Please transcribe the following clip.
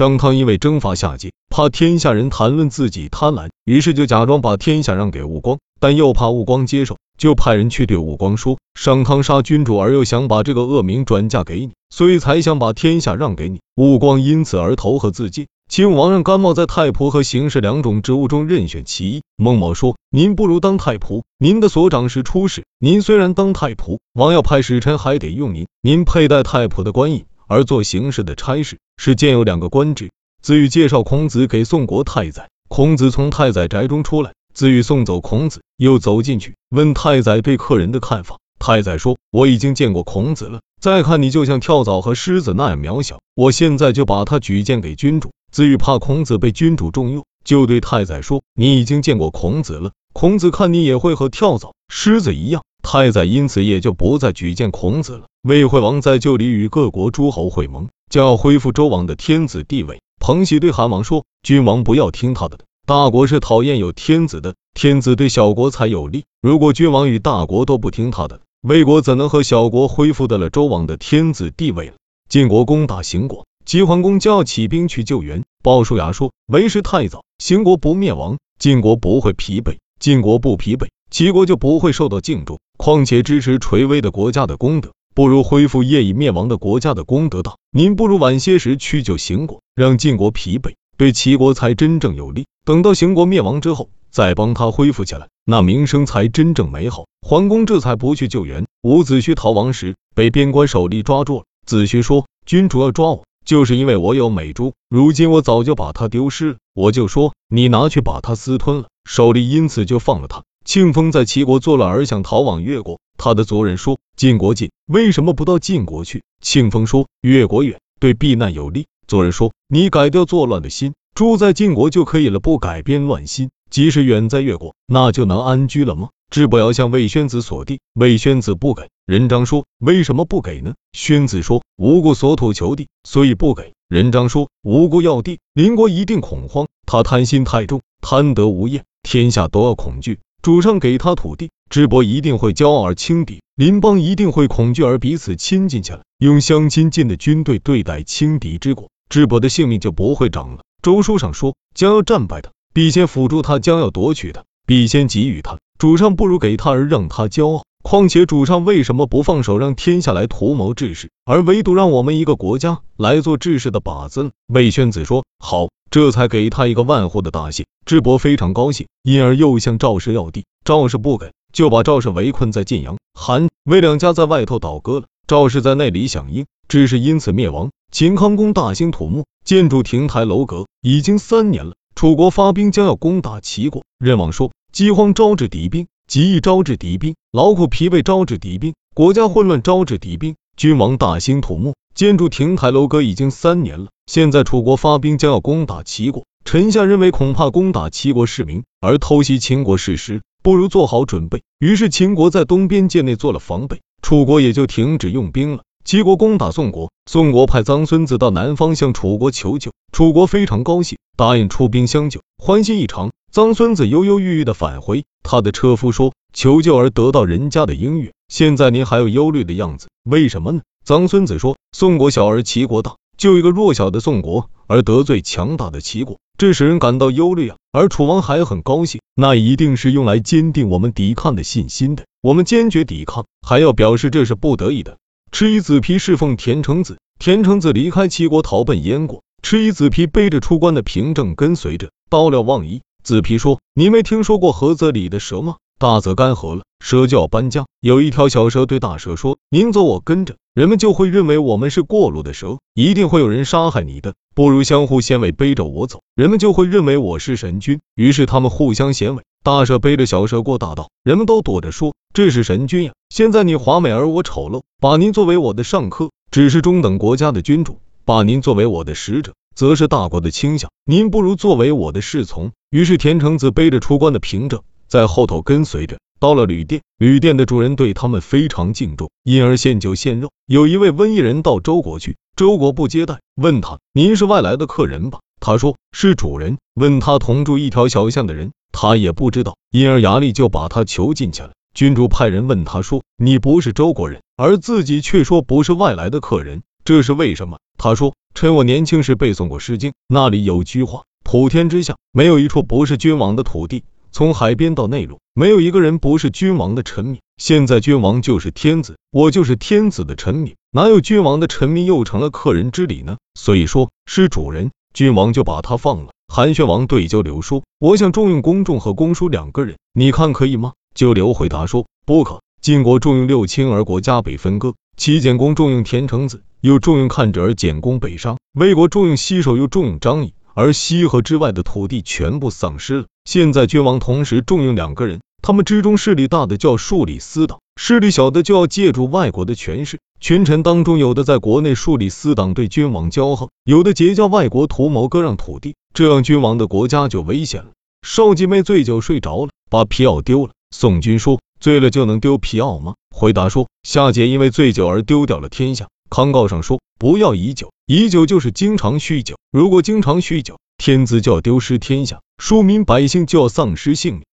商汤因为征伐夏桀，怕天下人谈论自己贪婪，于是就假装把天下让给吴光，但又怕吴光接受，就派人去对吴光说：商汤杀君主，而又想把这个恶名转嫁给你，所以才想把天下让给你。吴光因此而投河自尽。秦武王让甘茂在太仆和行事两种职务中任选其一。孟某说：“您不如当太仆，您的所长是出使。您虽然当太仆，王要派使臣还得用您。您佩戴太仆的官印。”而做行事的差事是兼有两个官职。子羽介绍孔子给宋国太宰，孔子从太宰宅中出来，子羽送走孔子，又走进去问太宰对客人的看法。太宰说：“我已经见过孔子了，再看你就像跳蚤和狮子那样渺小，我现在就把他举荐给君主。”子羽怕孔子被君主重用，就对太宰说：“你已经见过孔子了，孔子看你也会和跳蚤、狮子一样。”太宰因此也就不再举荐孔子了。魏惠王在旧里与各国诸侯会盟，将要恢复周王的天子地位。彭喜对韩王说：“君王不要听他的，大国是讨厌有天子的，天子对小国才有利。如果君王与大国都不听他的，魏国怎能和小国恢复得了周王的天子地位了？”晋国攻打邢国，齐桓公将要起兵去救援。鲍叔牙说：“为时太早，邢国不灭亡，晋国不会疲惫。晋国不疲惫，齐国就不会受到敬重。”况且支持垂危的国家的功德，不如恢复业已灭亡的国家的功德大。您不如晚些时去救邢国，让晋国疲惫，对齐国才真正有利。等到邢国灭亡之后，再帮他恢复起来，那名声才真正美好。桓公这才不去救援。伍子胥逃亡时，被边关守吏抓住了。子胥说：“君主要抓我，就是因为我有美珠。如今我早就把它丢失了，我就说你拿去把它私吞了。守吏因此就放了他。”庆丰在齐国作乱而想逃往越国，他的族人说：“晋国近，为什么不到晋国去？”庆丰说：“越国远，对避难有利。”族人说：“你改掉作乱的心，住在晋国就可以了，不改变乱心，即使远在越国，那就能安居了吗？”智伯要向魏宣子所地，魏宣子不给。任章说：“为什么不给呢？”宣子说：“无故所土求地，所以不给。”任章说：“无故要地，邻国一定恐慌。他贪心太重，贪得无厌，天下都要恐惧。”主上给他土地，智伯一定会骄傲而轻敌，邻邦一定会恐惧而彼此亲近起来，用相亲近的军队对待轻敌之国，智伯的性命就不会长了。周书上说，将要战败的，必先辅助他；将要夺取的，必先给予他。主上不如给他而让他骄傲。况且主上为什么不放手让天下来图谋治世，而唯独让我们一个国家来做治世的靶子呢？魏宣子说：“好。”这才给他一个万户的大信，智伯非常高兴，因而又向赵氏要地，赵氏不给，就把赵氏围困在晋阳、韩、魏两家在外头倒戈了，赵氏在内里响应，只是因此灭亡。秦康公大兴土木，建筑亭台楼阁，已经三年了。楚国发兵将要攻打齐国，任王说：饥荒招致敌兵，极易招致敌兵，劳苦疲惫招致敌兵，国家混乱招致敌兵。君王大兴土木。建筑亭台楼阁已经三年了，现在楚国发兵将要攻打齐国，臣下认为恐怕攻打齐国市民而偷袭秦国事实，不如做好准备。于是秦国在东边界内做了防备，楚国也就停止用兵了。齐国攻打宋国，宋国派臧孙子到南方向楚国求救，楚国非常高兴，答应出兵相救，欢欣异常。臧孙子犹犹豫豫的返回，他的车夫说：“求救而得到人家的应允，现在您还有忧虑的样子，为什么呢？”臧孙子说：“宋国小而齐国大，就一个弱小的宋国而得罪强大的齐国，这使人感到忧虑啊。而楚王还很高兴，那一定是用来坚定我们抵抗的信心的。我们坚决抵抗，还要表示这是不得已的。”赤衣子皮侍奉田成子，田成子离开齐国逃奔燕国，赤衣子皮背着出关的凭证跟随着，到了望夷。子皮说：“你没听说过菏泽里的蛇吗？大泽干涸了，蛇就要搬家。有一条小蛇对大蛇说：‘您走，我跟着。’”人们就会认为我们是过路的蛇，一定会有人杀害你的，不如相互衔尾背着我走。人们就会认为我是神君，于是他们互相衔尾。大蛇背着小蛇过大道，人们都躲着说这是神君呀。现在你华美而我丑陋，把您作为我的上客，只是中等国家的君主；把您作为我的使者，则是大国的倾向。您不如作为我的侍从。于是田成子背着出关的凭证，在后头跟随着。到了旅店，旅店的主人对他们非常敬重，因而献酒献肉。有一位瘟疫人到周国去，周国不接待，问他：“您是外来的客人吧？”他说：“是主人。”问他同住一条小巷的人，他也不知道，因而衙吏就把他囚禁起来。君主派人问他说：“你不是周国人，而自己却说不是外来的客人，这是为什么？”他说：“趁我年轻时背诵过《诗经》，那里有句话：普天之下，没有一处不是君王的土地。从海边到内陆，没有一个人不是君王的臣民。现在君王就是天子，我就是天子的臣民，哪有君王的臣民又成了客人之礼呢？所以说，是主人，君王就把他放了。韩宣王对九流说：“我想重用公仲和公叔两个人，你看可以吗？”九流回答说：“不可。晋国重用六卿而国家被分割，齐简公重用田成子，又重用看者而简公北上；魏国重用西首，又重用张仪，而西河之外的土地全部丧失了。现在君王同时重用两个人，他们之中势力大的就要树立私党，势力小的就要借助外国的权势。群臣当中，有的在国内树立私党，对君王骄横；有的结交外国图谋割让土地，这样君王的国家就危险了。”少季妹醉酒睡着了，把皮袄丢了。宋军说。醉了就能丢皮袄吗？回答说，夏桀因为醉酒而丢掉了天下。康诰上说，不要以酒，以酒就是经常酗酒。如果经常酗酒，天子就要丢失天下，庶民百姓就要丧失性命。